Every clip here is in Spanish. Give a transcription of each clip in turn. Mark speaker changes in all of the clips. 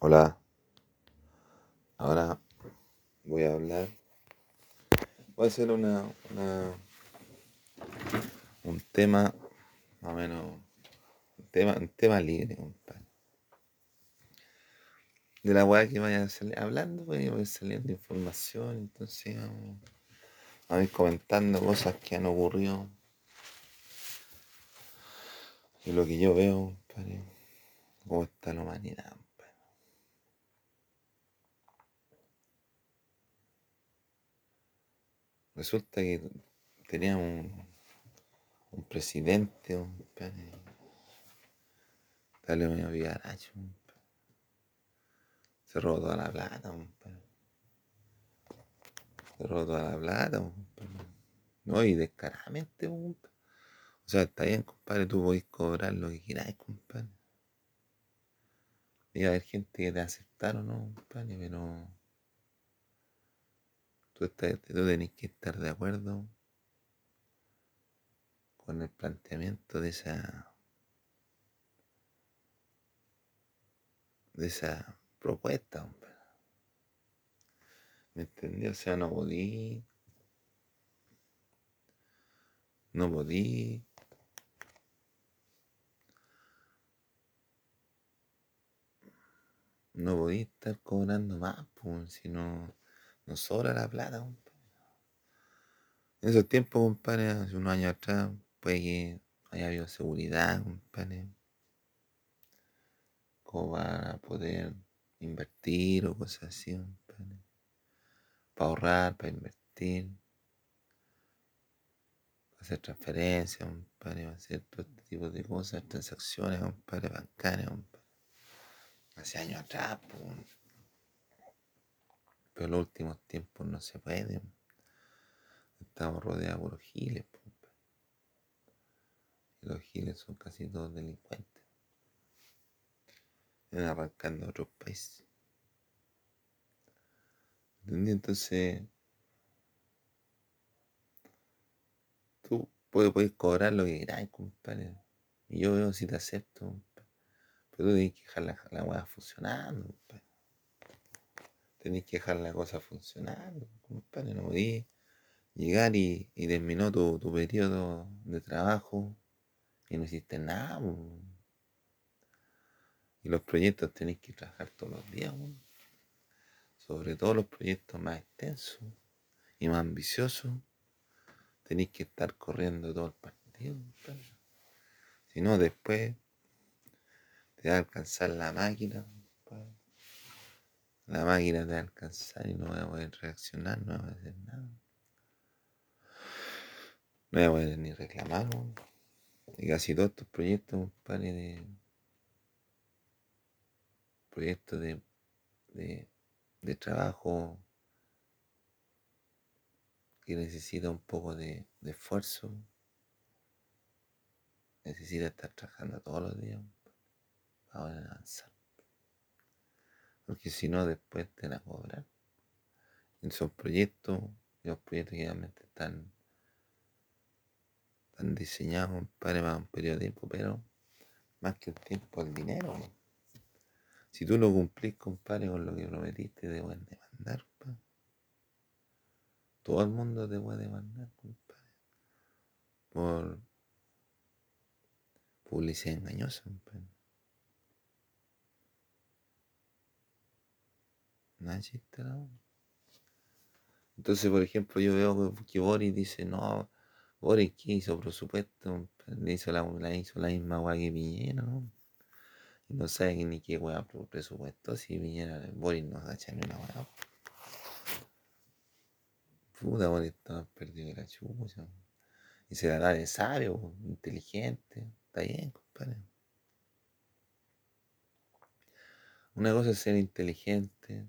Speaker 1: Hola, ahora voy a hablar, voy a hacer una, una- un tema, más o menos, un tema, un tema libre, compadre. De la weá que vaya hablando, pues, voy saliendo información, entonces vamos a ir comentando cosas que han ocurrido. Y lo que yo veo, compadre, cómo está la humanidad, Resulta que teníamos un, un presidente, compadre, dale medio vivaracho. Se robó toda la plata, compadre. Se robó toda la plata, compadre. No, y descaradamente, compadre. O sea, está bien, compadre, tú podés cobrar lo que quieras, compadre. Y a haber gente que te aceptar o no, compadre, pero tú, tenés que estar de acuerdo con el planteamiento de esa, de esa propuesta, compadre. ¿Me entendí? O sea, no podí, no podí no podí estar cobrando más, pues, si no, no sobra la plata, compadre. En esos tiempos, compadre, hace unos años atrás, puede que haya habido seguridad, compadre, como para poder invertir o cosas así, compadre. Para ahorrar, para invertir, para hacer transferencias, compadre, para hacer todo este tipo de cosas, transacciones, compadre, bancarias, compadre. Hace años atrás, pues. Pero en los últimos tiempos no se puede. Estamos rodeados por los giles. Y los giles son casi todos delincuentes. Vienen arrancando otros países. Entonces, tú puedes, puedes cobrar lo que quieras, compadre. Y yo veo si te acepto. Pero tú tenés que dejar la, la funcionando, compadre. Tenés que dejar la cosa funcionando, compadre. No podés llegar y, y terminó tu, tu periodo de trabajo y no hiciste nada. Y los proyectos tenés que trabajar todos los días. Sobre todo los proyectos más extensos y más ambiciosos. Tenéis que estar corriendo todo el partido. Si no, después te va a alcanzar la máquina. La máquina te va a alcanzar y no va a poder reaccionar, no va a hacer nada. No va a poder ni reclamar, weón. Y casi todos estos proyectos, compadre, de. proyectos de, de, de trabajo que necesita un poco de, de esfuerzo, necesita estar trabajando todos los días para poder avanzar. Porque si no, después te van a cobrar. En esos proyectos, los proyectos generalmente están, están diseñados para un periodo de tiempo, pero más que el tiempo, el dinero. Si tú no cumplís, compadre, con lo que prometiste, te pueden demandar, compadre. Todo el mundo te puede demandar, compadre. Por publicidad engañosa, compadre. Nada chiste, la. Entonces, por ejemplo, yo veo que- que Boris dice, no, Boris, ¿qué hizo? Presupuesto, le hizo la, la hizo la misma weá que Piñera, ¿no? Y no sabe que ni qué weá presupuesto, si Piñera, Boris no agacha ni una weá. Puta, Boris más perdido que la chucha. Y se la da de sabio, inteligente. Está bien, compadre. Una cosa es ser inteligente.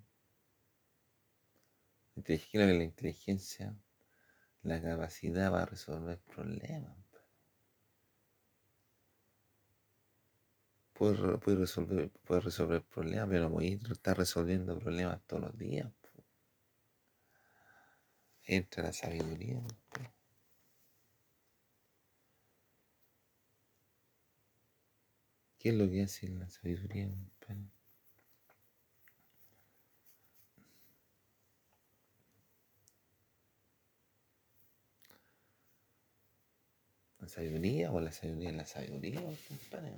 Speaker 1: Inteligente que la inteligencia, la capacidad para resolver problemas. Puedes, re- puedes resolver, puedes resolver problemas, pero no podés estar resolviendo problemas todos los días. po. Entra la sabiduría. po. ¿Qué es lo que hace la sabiduría? Sabiduría o la sabiduría en la sabiduría, compadre.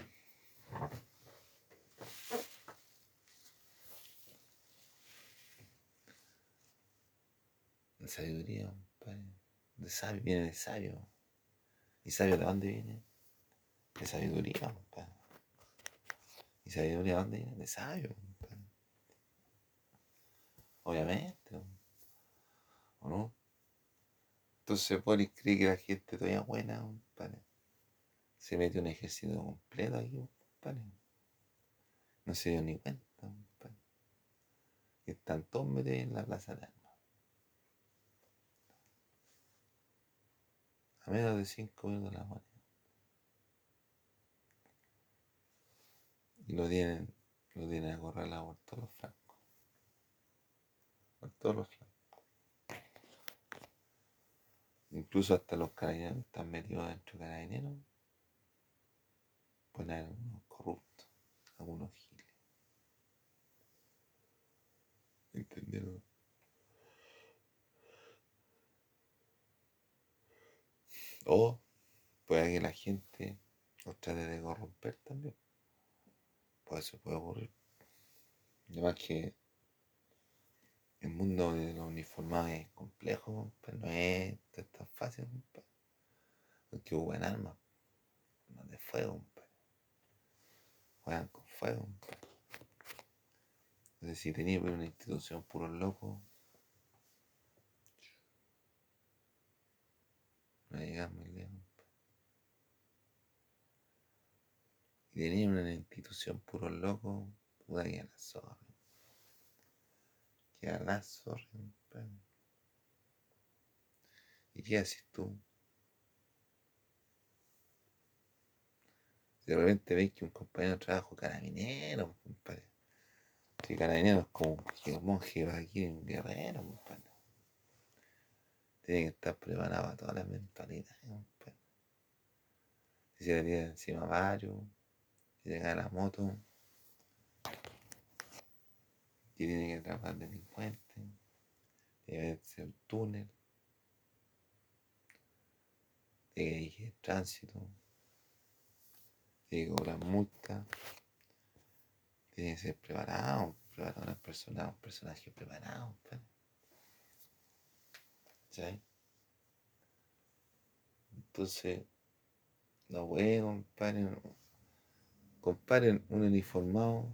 Speaker 1: Sabiduría, compadre. De sabio, viene de sabio. ¿Y sabio de dónde viene? De sabiduría, compadre. ¿Y sabiduría de dónde viene? De sabio, compadre. Obviamente. ¿O no? Entonces Boris cree que la gente todavía buena, compadre. Se mete un ejército completo aquí, compadre. No se dio ni cuenta, compadre. Y están todos metidos en la plaza de armas. A menos de cinco minutos de la moneda. Y lo tienen, lo tienen acorralado por todos los francos. Por todos los flancos. Incluso hasta los carabineros están metidos dentro de carabineros. Pueden haber algunos corruptos, algunos giles. ¿Entendieron? O puede que la gente los trate de corromper también. Pues eso puede ocurrir. Además que el mundo de los uniformados es complejo, pero no es tan fácil, compadre. Porque hubo armas, armas de fuego, compadre. Juegan con fuego, compadre. Entonces, si tenía una institución puro loco, no llegamos muy lejos. Y tenía una institución puro loco, puta que la zorra. Compadre. ¿Y qué haces tú? Si de repente veis que un compañero trabaja carabinero, compadre. Si carabinero es como un monje va aquí en guerrero, compadre. Tiene que estar preparado a todas las mentalidades. Si se le encima varios, si llega la moto, y tiene que trabajar delincuente, tiene que ser túnel tiene que ir tránsito, tiene que cobrar multa, tiene que ser preparado, preparado una persona, un personaje preparado, ¿sí? Entonces, no puede, comparen, comparen un uniformado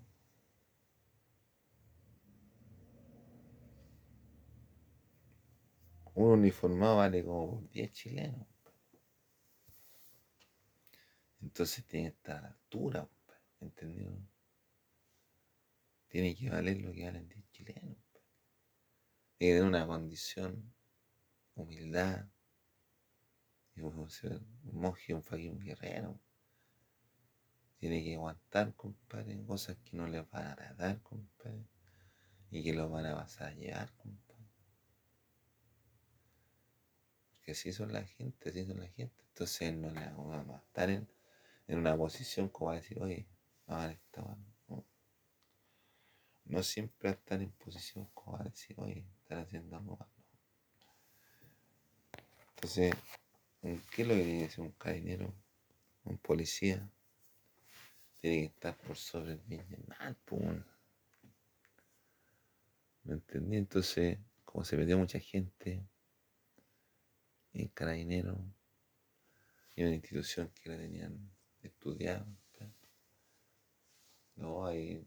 Speaker 1: un uniformado vale como 10 chilenos. Entonces tiene que estar a la altura, ¿entendido? Tiene que valer lo que valen 10 chilenos. Tiene que tener una condición, humildad, y un monje, un faquín, guerrero. Tiene que aguantar, compadre, cosas que no le van a agradar, compadre, y que lo van a pasar a llevar, compadre. Porque así son la gente, así son la gente. Entonces no le vamos a estar en en una posición como a decir, oye, no, esta no. no siempre estar en posición como a decir, oye, están haciendo algo malo. Entonces, ¿qué es lo que tiene que decir un carabinero? Un policía tiene que estar por sobre el bien y mal, ¿Me entendí? Entonces, como se metió mucha gente en carabinero y una institución que la tenían estudiar. No, hay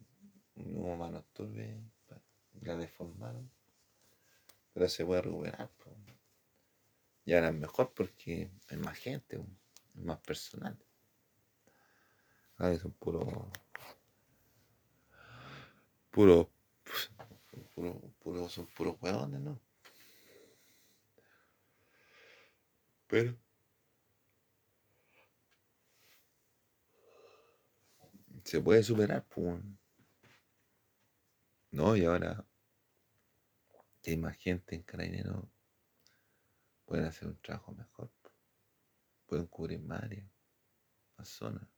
Speaker 1: hubo manos turbias, la deformaron, pero se puede recuperar. Y ahora es mejor porque hay más gente, es más personal. Ahora son puros, puros, puro, puro, son puros hueones, ¿no? Pero se puede superar, pues. No, y ahora que hay más gente en Carabinero, pueden hacer un trabajo mejor. Pueden cubrir más áreas, más zonas.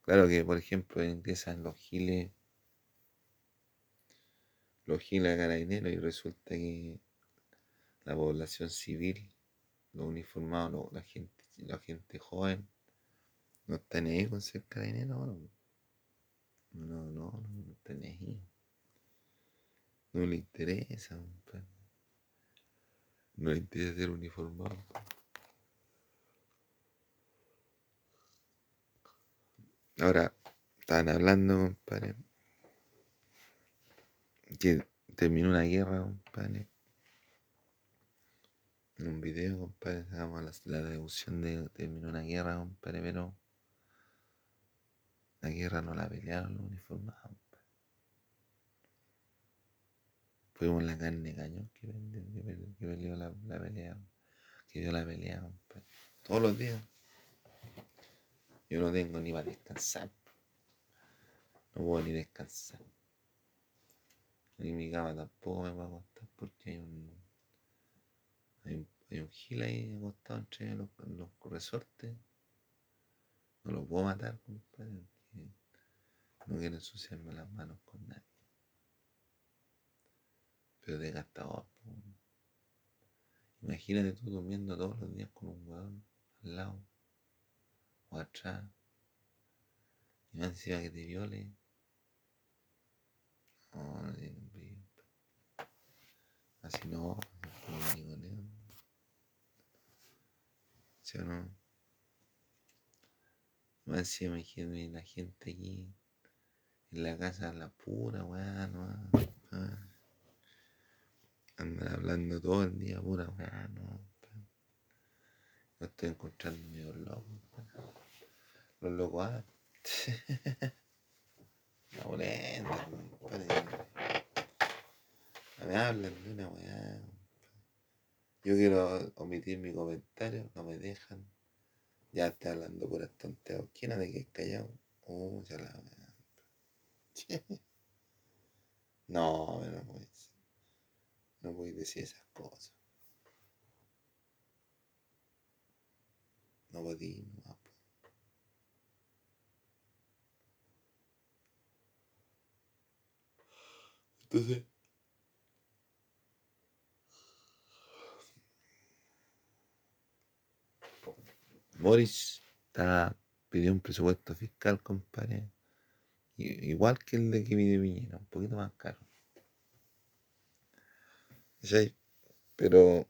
Speaker 1: Claro que, por ejemplo, ingresan los giles, los giles a Carabineros y resulta que la población civil, los uniformados, la gente la gente joven no está ni ahí con ser carabinero, no. No, no, no, no está ni ahí. No le interesa, compadre. No le interesa ser uniformado. Ahora, estaban hablando, compadre, que terminó una guerra, compadre. En un video, compadre, sacamos la, la de terminó una guerra, compadre, pero la guerra no la pelearon los uniformados, compadre. Fuimos la carne cañón que, que que peleó la, la pelea, que dio la pelea, compadre. Todos los días. Yo no tengo ni para descansar. No puedo ni descansar. Y mi cama tampoco me va a acostar porque hay un, hay un, gil ahí acostado entre los, los resortes. No lo puedo matar, compadre, no quiero ensuciarme las manos con nadie. Pero desgastador. po. Imagínate tú durmiendo todos los días con un hueón al lado o atrás. Y más encima que te viole. No, no tiene brillo. Así no puedo ni con él. ¿Sí o no? Más encima imagínate la gente aquí en la casa, la pura weá, no. hablando todo el día, pura weá, no. estoy encontrando medio loco. Los locos, ah. La boleta, compadre. Me hablan de una weá. Yo quiero omitir mi comentario, no me dejan. Ya está hablando puras tonteras. ¿Quién ha de que callado? Oh, ya la. No, no ser. No voy a decir esas cosas. No podí, no. Entonces, Boris está, pidió un presupuesto fiscal, compadre. Igual que el de Kevin de Piñera, un poquito más caro. Pero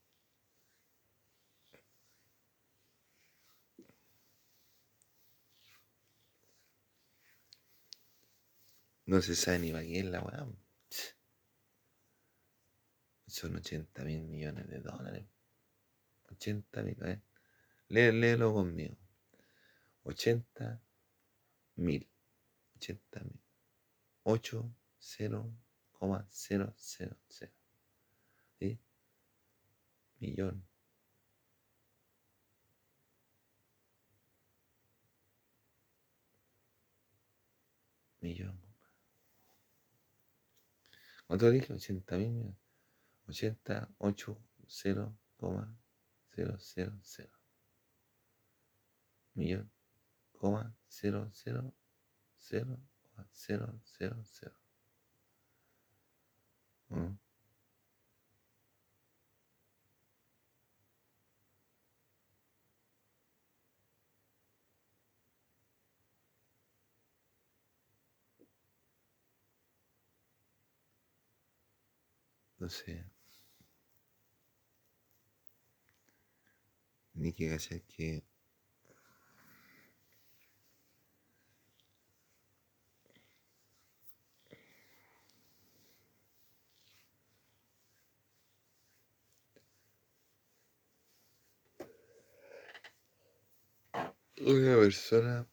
Speaker 1: no se sabe ni para es la weá. Son 80 mil millones de dólares. 80 mil, ¿eh? Lé- léelo conmigo. 80 mil. 80 mil. 8, 0, 0, 0, 0. ¿Sí? Millón. Millón. ¿Cuánto dije? 80 mil millones. 80, 8, 0, 0, 0, 0. Millón, coma, 0, 0, 0, 0, 0, 0. ¿No? Entonces, ni que cachar que una persona,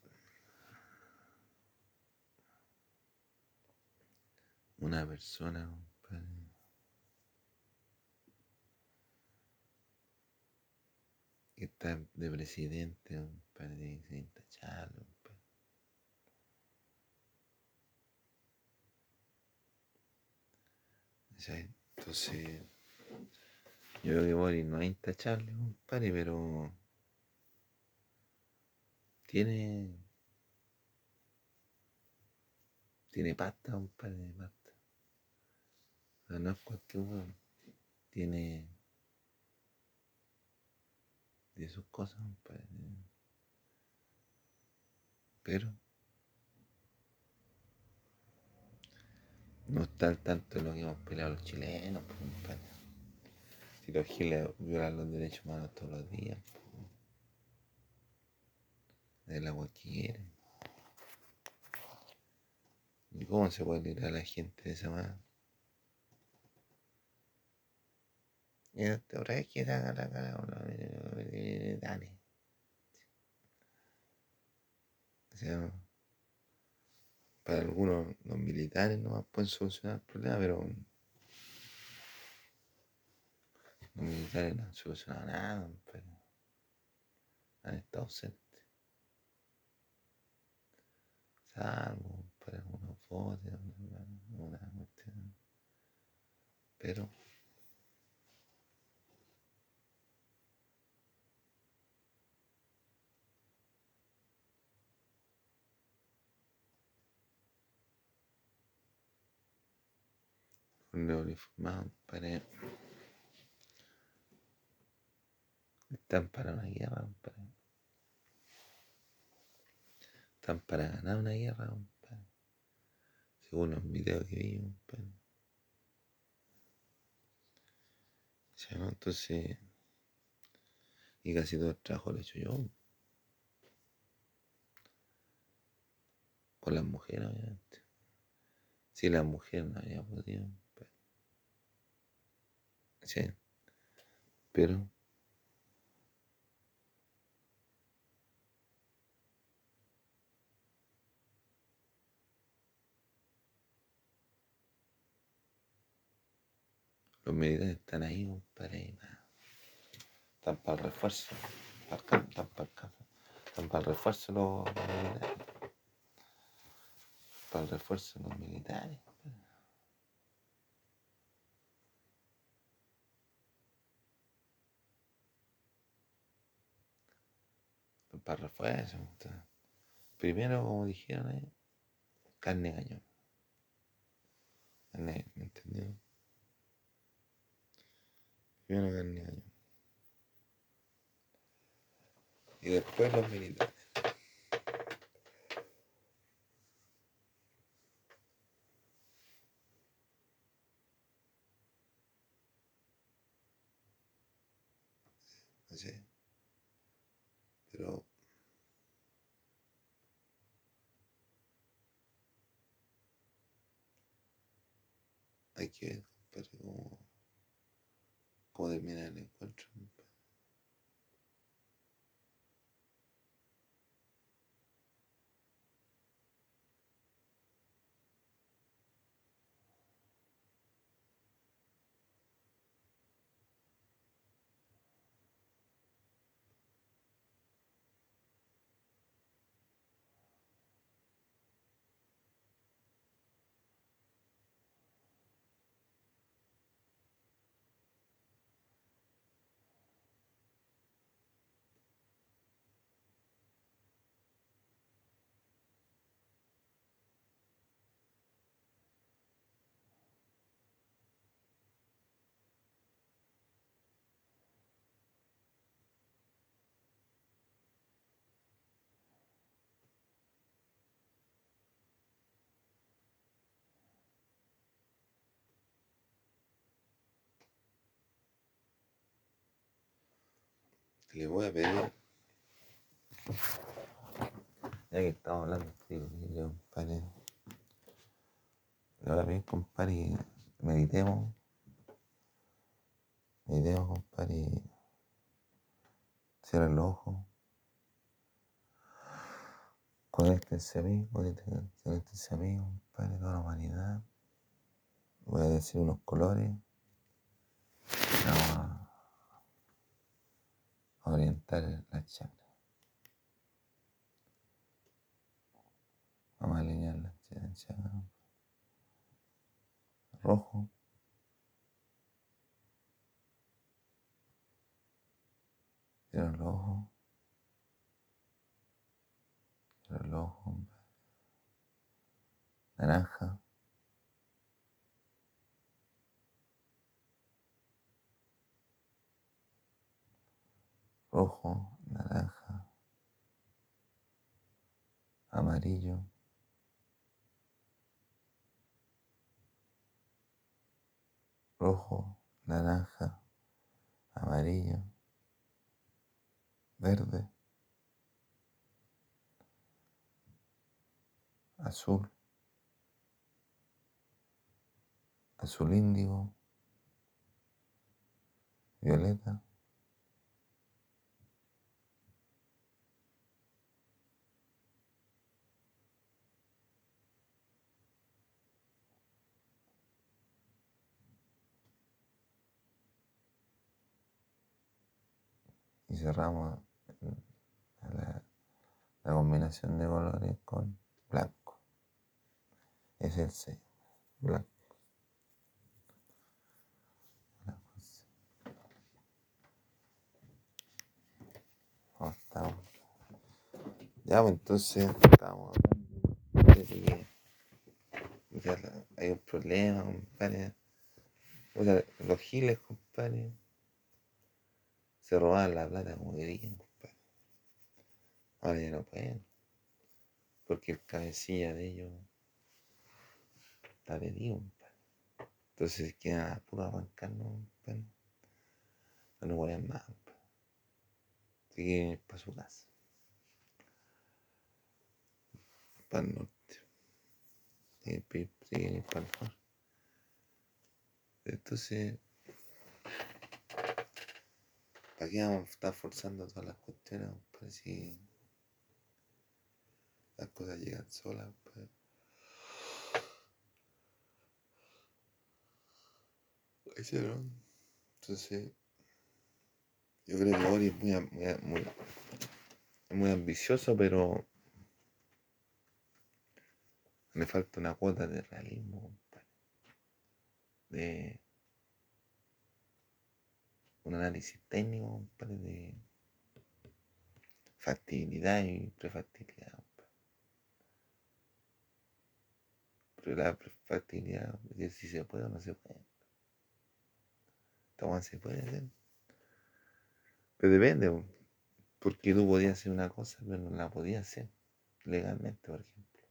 Speaker 1: una persona, compadre, que está de presidente, compadre, tiene que ser. Entonces, yo creo que Boris no es intachable, compadre, pero tiene, tiene pasta, compadre, de pasta. No es cualquier weón. Tiene, de sus cosas, compadre. Pero no está al tanto de lo que hemos peleado los chilenos, pues, compadre. Si los giles violan los derechos humanos todos los días, pues, del agua que. ¿Y cómo se puede lirar a la gente de esa? Y otra vez que haga la cara, dale. O sea, para algunos los militares no pueden solucionar el problema, pero los militares no han solucionado nada, pero han estado ausentes. Salvo para algunos votos, una, una cuestión. Pero los uniformados para están para una guerra, para están para ganar una guerra, compadre. Según los videos que vi, compadre. Entonces, y casi todo el trabajo lo he hecho yo. Con las mujeres, obviamente. Si la mujer no había podido. Sí. Pero los militares están ahí, compadre. Están para el refuerzo. Están para el Están para el refuerzo los, militares. Para el refuerzo los militares. para refuerzo. Primero, como dijeron ahí, carne cañón. Carne, ¿me entendió? Primero carne cañón. Y después los militares. Así. Pero hay que ver, compadre, cómo termina el encuentro. Le voy a pedir, ya que estamos hablando, de compadre, le voy a pedir, compadre, meditemos, meditemos, compadre, cierren los ojos, conéctense a mí, conéctense a mí, compadre, toda la humanidad, voy a decir unos colores, orientar la chakra. Vamos a alinear la chakra. Rojo. Cierra el ojo. Cierra el ojo. Naranja. rojo, naranja, amarillo. rojo, naranja, amarillo, verde, azul, azul índigo, violeta. Cerramos la, combinación de colores con blanco. Es el sello, blanco. Ya, pues entonces estamos hablando de hay un problema, compadre. O sea, los giles, compadre, se robaban la plata como querían, compadre. Ahora ya no pueden. Porque el cabecilla de ellos está pedido, compadre. Entonces quedan a puro arrancarnos, compadre. No nos vayan más, compadre. Así que para su casa. Para el norte. Siguen siguen para el. Entonces, ¿para qué vamos a estar forzando todas las cuestiones? Para si las cosas llegan solas. Pues. Ese no. Entonces, yo creo que Ori es muy, muy, muy, muy ambicioso, pero le falta una cuota de realismo, compadre. De un análisis técnico, compadre, de factibilidad y prefactibilidad. Pero la prefactibilidad, si se puede o no se puede. Todo se puede hacer. Pero depende, po, porque tú podías hacer una cosa, pero no la podías hacer legalmente, por ejemplo.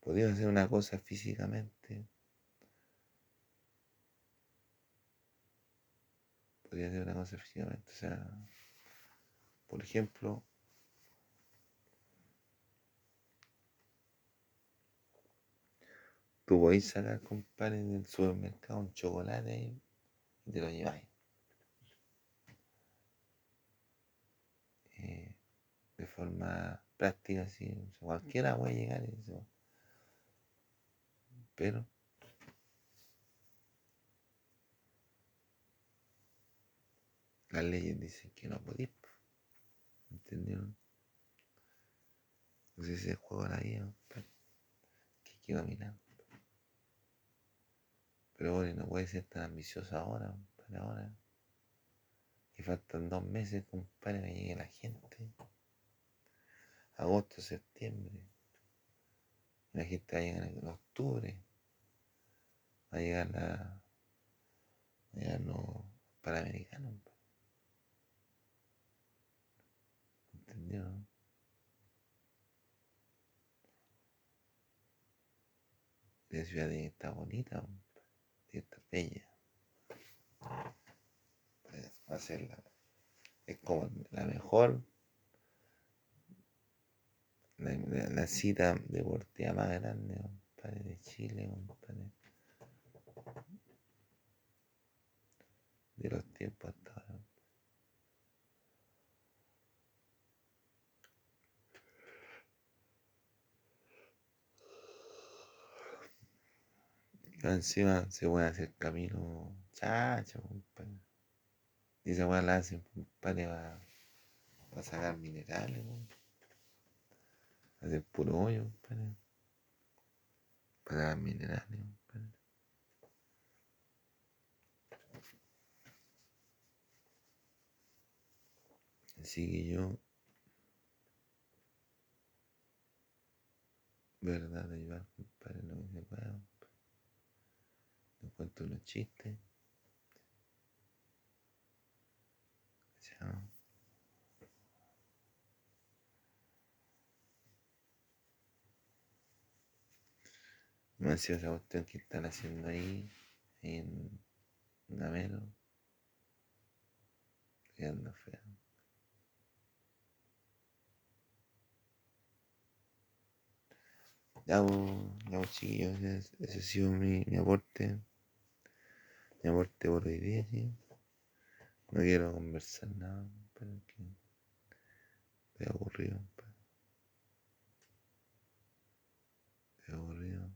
Speaker 1: Podías hacer una cosa físicamente. Podías hacer una cosa físicamente. O sea, por ejemplo, tú podés sacar, compadre, del supermercado un chocolate y te lo lleváis. Eh, de forma práctica, así, o sea, cualquiera puede llegar eso. Pero las leyes dicen que no podís. po. ¿Entendieron? Entonces ese juego la vida, que hay que dominar. Pero bueno, no puede ser tan ambicioso ahora, compadre, ahora. Que faltan dos meses, compadre, que llegue la gente. Agosto, septiembre. La gente va a llegar en octubre. Va a llegar la. Va a llegar los panamericanos. Po. ¿Entendieron? La ciudad estar bonita, estar bella. Pues, va a ser la, es como la mejor, la, la- la cita deportiva más grande, compadre, de Chile, compadre. De los tiempos hasta. Y Encima se puede hacer camino chacho, compadre. Y esa weá la hacen, compadre, para sacar minerales, weón. Hacer puro hoyo, compadre. Para sacar minerales, compadre. Así que yo, verdad, ayudar, compadre, pueda, compadre gustó los chistes. Chao. Me sido esa cuestión que están haciendo ahí, ahí en Namero. Quedando fea. Ya, vos, ya, vos chiquillos, ese, ese ha sido mi, mi aporte. Mi aporte por hoy día, sí. No quiero conversar nada, pero que estoy aburrido. Estoy aburrido.